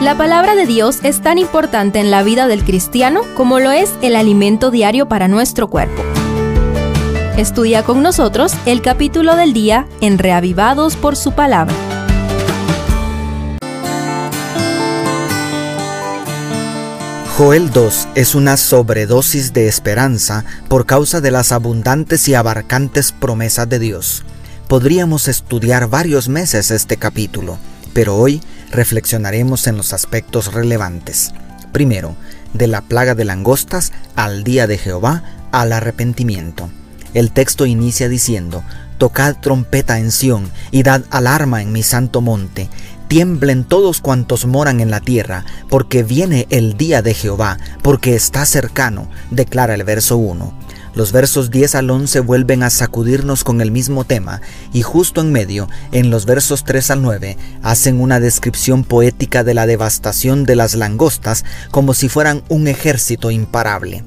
La palabra de Dios es tan importante en la vida del cristiano como lo es el alimento diario para nuestro cuerpo. Estudia con nosotros el capítulo del día en Reavivados por su palabra. Joel 2 es una sobredosis de esperanza por causa de las abundantes y abarcantes promesas de Dios. Podríamos estudiar varios meses este capítulo, pero hoy reflexionaremos en los aspectos relevantes. Primero, de la plaga de langostas al día de Jehová al arrepentimiento. El texto inicia diciendo, Tocad trompeta en Sión y dad alarma en mi santo monte. Tiemblen todos cuantos moran en la tierra, porque viene el día de Jehová, porque está cercano, declara el verso 1. Los versos 10 al 11 vuelven a sacudirnos con el mismo tema y justo en medio, en los versos 3 al 9, hacen una descripción poética de la devastación de las langostas como si fueran un ejército imparable.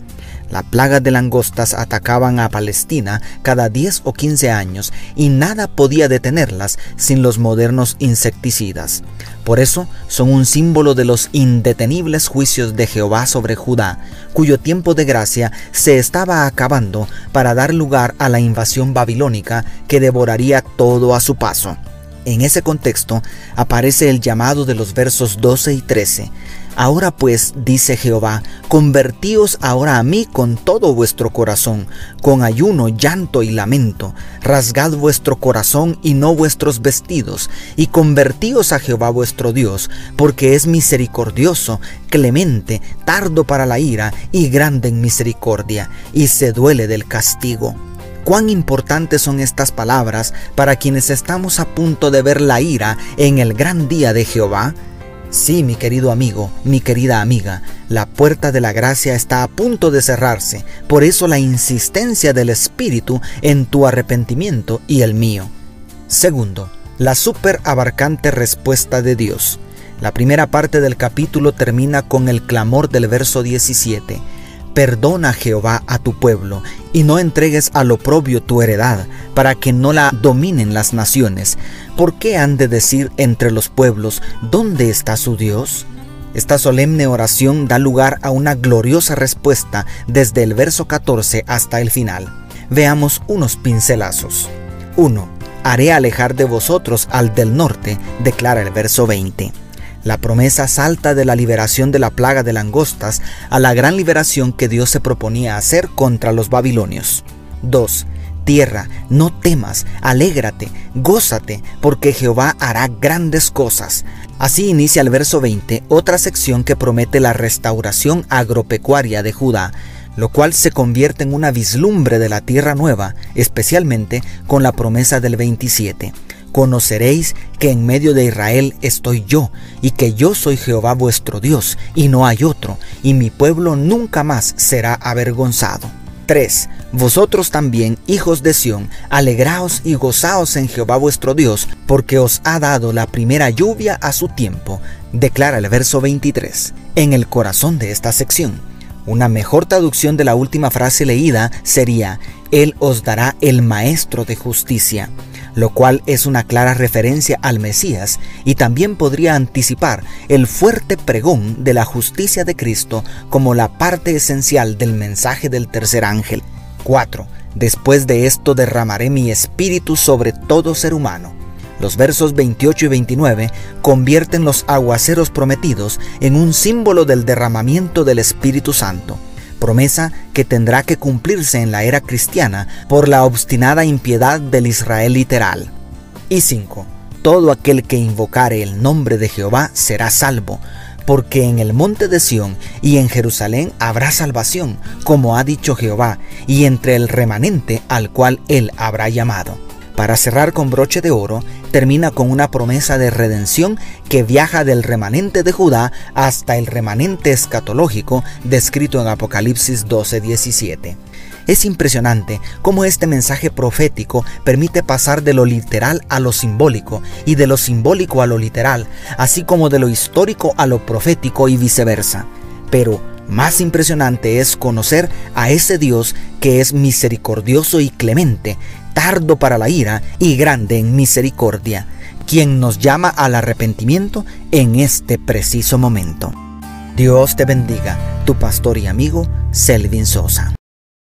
La plaga de langostas atacaban a Palestina cada 10 o 15 años y nada podía detenerlas sin los modernos insecticidas. Por eso son un símbolo de los indetenibles juicios de Jehová sobre Judá, cuyo tiempo de gracia se estaba acabando para dar lugar a la invasión babilónica que devoraría todo a su paso. En ese contexto aparece el llamado de los versos 12 y 13. Ahora pues, dice Jehová, convertíos ahora a mí con todo vuestro corazón, con ayuno, llanto y lamento, rasgad vuestro corazón y no vuestros vestidos, y convertíos a Jehová vuestro Dios, porque es misericordioso, clemente, tardo para la ira y grande en misericordia, y se duele del castigo. Cuán importantes son estas palabras para quienes estamos a punto de ver la ira en el gran día de Jehová. Sí, mi querido amigo, mi querida amiga, la puerta de la gracia está a punto de cerrarse, por eso la insistencia del Espíritu en tu arrepentimiento y el mío. Segundo, la super abarcante respuesta de Dios. La primera parte del capítulo termina con el clamor del verso 17. Perdona Jehová a tu pueblo y no entregues al oprobio tu heredad, para que no la dominen las naciones. ¿Por qué han de decir entre los pueblos, ¿dónde está su Dios? Esta solemne oración da lugar a una gloriosa respuesta desde el verso 14 hasta el final. Veamos unos pincelazos. 1. Haré alejar de vosotros al del norte, declara el verso 20. La promesa salta de la liberación de la plaga de langostas a la gran liberación que Dios se proponía hacer contra los babilonios. 2. Tierra, no temas, alégrate, gózate, porque Jehová hará grandes cosas. Así inicia el verso 20, otra sección que promete la restauración agropecuaria de Judá, lo cual se convierte en una vislumbre de la tierra nueva, especialmente con la promesa del 27 conoceréis que en medio de Israel estoy yo, y que yo soy Jehová vuestro Dios, y no hay otro, y mi pueblo nunca más será avergonzado. 3. Vosotros también, hijos de Sión, alegraos y gozaos en Jehová vuestro Dios, porque os ha dado la primera lluvia a su tiempo, declara el verso 23, en el corazón de esta sección. Una mejor traducción de la última frase leída sería, Él os dará el Maestro de justicia lo cual es una clara referencia al Mesías y también podría anticipar el fuerte pregón de la justicia de Cristo como la parte esencial del mensaje del tercer ángel. 4. Después de esto derramaré mi espíritu sobre todo ser humano. Los versos 28 y 29 convierten los aguaceros prometidos en un símbolo del derramamiento del Espíritu Santo promesa que tendrá que cumplirse en la era cristiana por la obstinada impiedad del Israel literal. Y 5. Todo aquel que invocare el nombre de Jehová será salvo, porque en el monte de Sión y en Jerusalén habrá salvación, como ha dicho Jehová, y entre el remanente al cual él habrá llamado. Para cerrar con broche de oro, termina con una promesa de redención que viaja del remanente de Judá hasta el remanente escatológico descrito en Apocalipsis 12:17. Es impresionante cómo este mensaje profético permite pasar de lo literal a lo simbólico y de lo simbólico a lo literal, así como de lo histórico a lo profético y viceversa. Pero más impresionante es conocer a ese Dios que es misericordioso y clemente, tardo para la ira y grande en misericordia, quien nos llama al arrepentimiento en este preciso momento. Dios te bendiga, tu pastor y amigo Selvin Sosa.